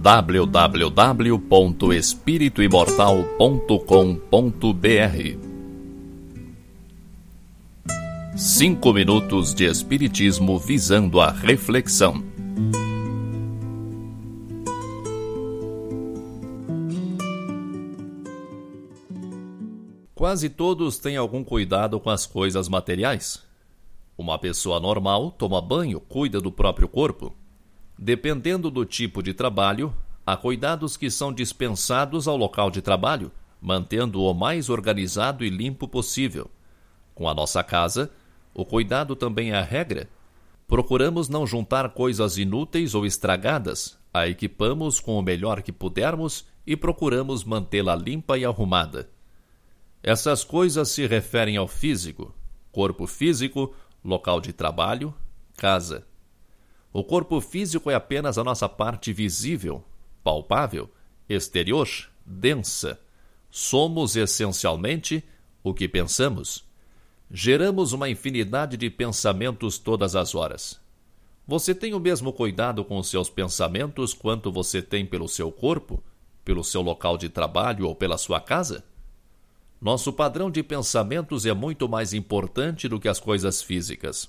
www.espirituimortal.com.br Cinco minutos de Espiritismo visando a reflexão. Quase todos têm algum cuidado com as coisas materiais. Uma pessoa normal toma banho, cuida do próprio corpo. Dependendo do tipo de trabalho, há cuidados que são dispensados ao local de trabalho, mantendo-o mais organizado e limpo possível. Com a nossa casa, o cuidado também é a regra. Procuramos não juntar coisas inúteis ou estragadas, a equipamos com o melhor que pudermos e procuramos mantê-la limpa e arrumada. Essas coisas se referem ao físico, corpo físico, local de trabalho, casa. O corpo físico é apenas a nossa parte visível, palpável, exterior, densa. Somos essencialmente o que pensamos. Geramos uma infinidade de pensamentos todas as horas. Você tem o mesmo cuidado com os seus pensamentos quanto você tem pelo seu corpo, pelo seu local de trabalho ou pela sua casa? Nosso padrão de pensamentos é muito mais importante do que as coisas físicas.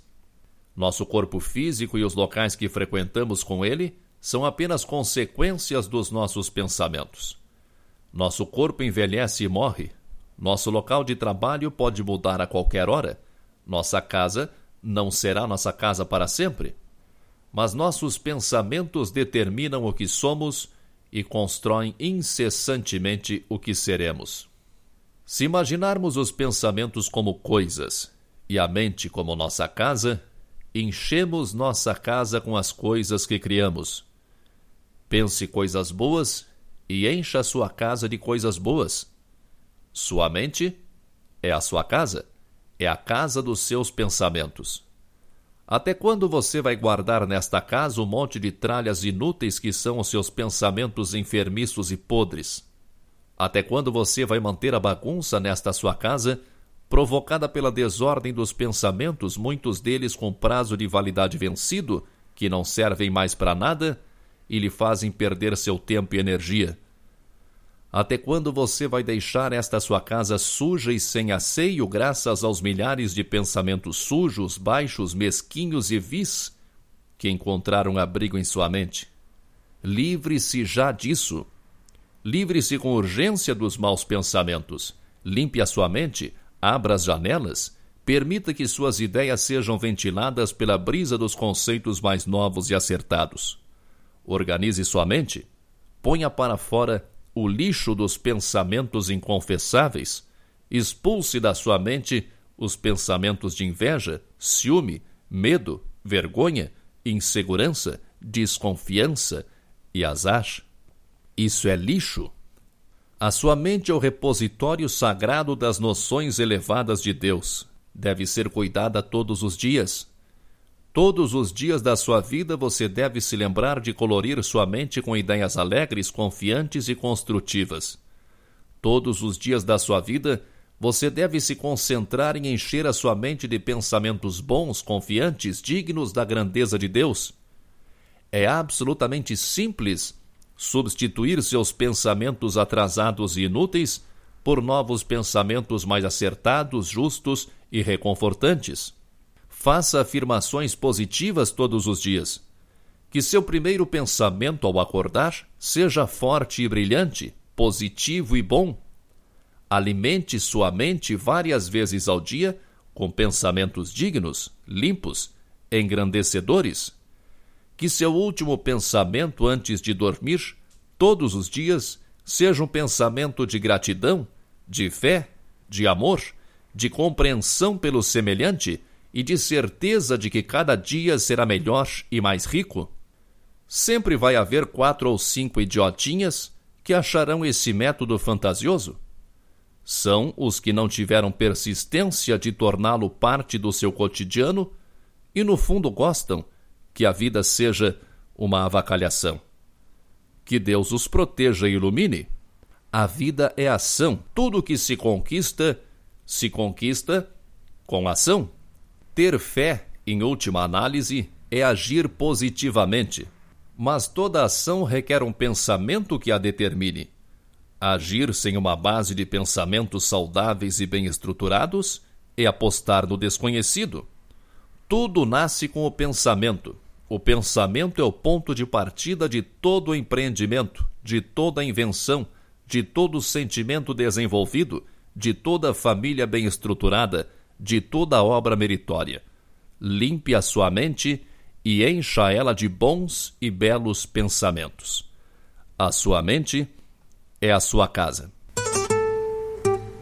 Nosso corpo físico e os locais que frequentamos com ele são apenas consequências dos nossos pensamentos. Nosso corpo envelhece e morre. Nosso local de trabalho pode mudar a qualquer hora. Nossa casa não será nossa casa para sempre. Mas nossos pensamentos determinam o que somos e constroem incessantemente o que seremos. Se imaginarmos os pensamentos como coisas e a mente como nossa casa, enchemos nossa casa com as coisas que criamos. Pense coisas boas e encha sua casa de coisas boas. Sua mente é a sua casa, é a casa dos seus pensamentos. Até quando você vai guardar nesta casa um monte de tralhas inúteis que são os seus pensamentos enfermiços e podres? Até quando você vai manter a bagunça nesta sua casa, provocada pela desordem dos pensamentos, muitos deles com prazo de validade vencido, que não servem mais para nada e lhe fazem perder seu tempo e energia? Até quando você vai deixar esta sua casa suja e sem asseio, graças aos milhares de pensamentos sujos, baixos, mesquinhos e vis que encontraram abrigo em sua mente? Livre-se já disso. Livre-se com urgência dos maus pensamentos. Limpe a sua mente, abra as janelas, permita que suas ideias sejam ventiladas pela brisa dos conceitos mais novos e acertados. Organize sua mente, ponha para fora o lixo dos pensamentos inconfessáveis, expulse da sua mente os pensamentos de inveja, ciúme, medo, vergonha, insegurança, desconfiança e azar. Isso é lixo. A sua mente é o repositório sagrado das noções elevadas de Deus. Deve ser cuidada todos os dias. Todos os dias da sua vida você deve se lembrar de colorir sua mente com ideias alegres, confiantes e construtivas. Todos os dias da sua vida você deve se concentrar em encher a sua mente de pensamentos bons, confiantes, dignos da grandeza de Deus. É absolutamente simples substituir seus pensamentos atrasados e inúteis por novos pensamentos mais acertados, justos e reconfortantes. Faça afirmações positivas todos os dias. Que seu primeiro pensamento ao acordar seja forte e brilhante, positivo e bom. Alimente sua mente várias vezes ao dia com pensamentos dignos, limpos, engrandecedores que seu último pensamento antes de dormir, todos os dias, seja um pensamento de gratidão, de fé, de amor, de compreensão pelo semelhante e de certeza de que cada dia será melhor e mais rico? Sempre vai haver quatro ou cinco idiotinhas que acharão esse método fantasioso. São os que não tiveram persistência de torná-lo parte do seu cotidiano e, no fundo, gostam que a vida seja uma avacalhação. Que Deus os proteja e ilumine. A vida é ação. Tudo que se conquista, se conquista com ação. Ter fé, em última análise, é agir positivamente. Mas toda ação requer um pensamento que a determine. Agir sem uma base de pensamentos saudáveis e bem estruturados é apostar no desconhecido. Tudo nasce com o pensamento. O pensamento é o ponto de partida de todo empreendimento, de toda invenção, de todo sentimento desenvolvido, de toda família bem estruturada, de toda obra meritória. Limpe a sua mente e encha ela de bons e belos pensamentos. A sua mente é a sua casa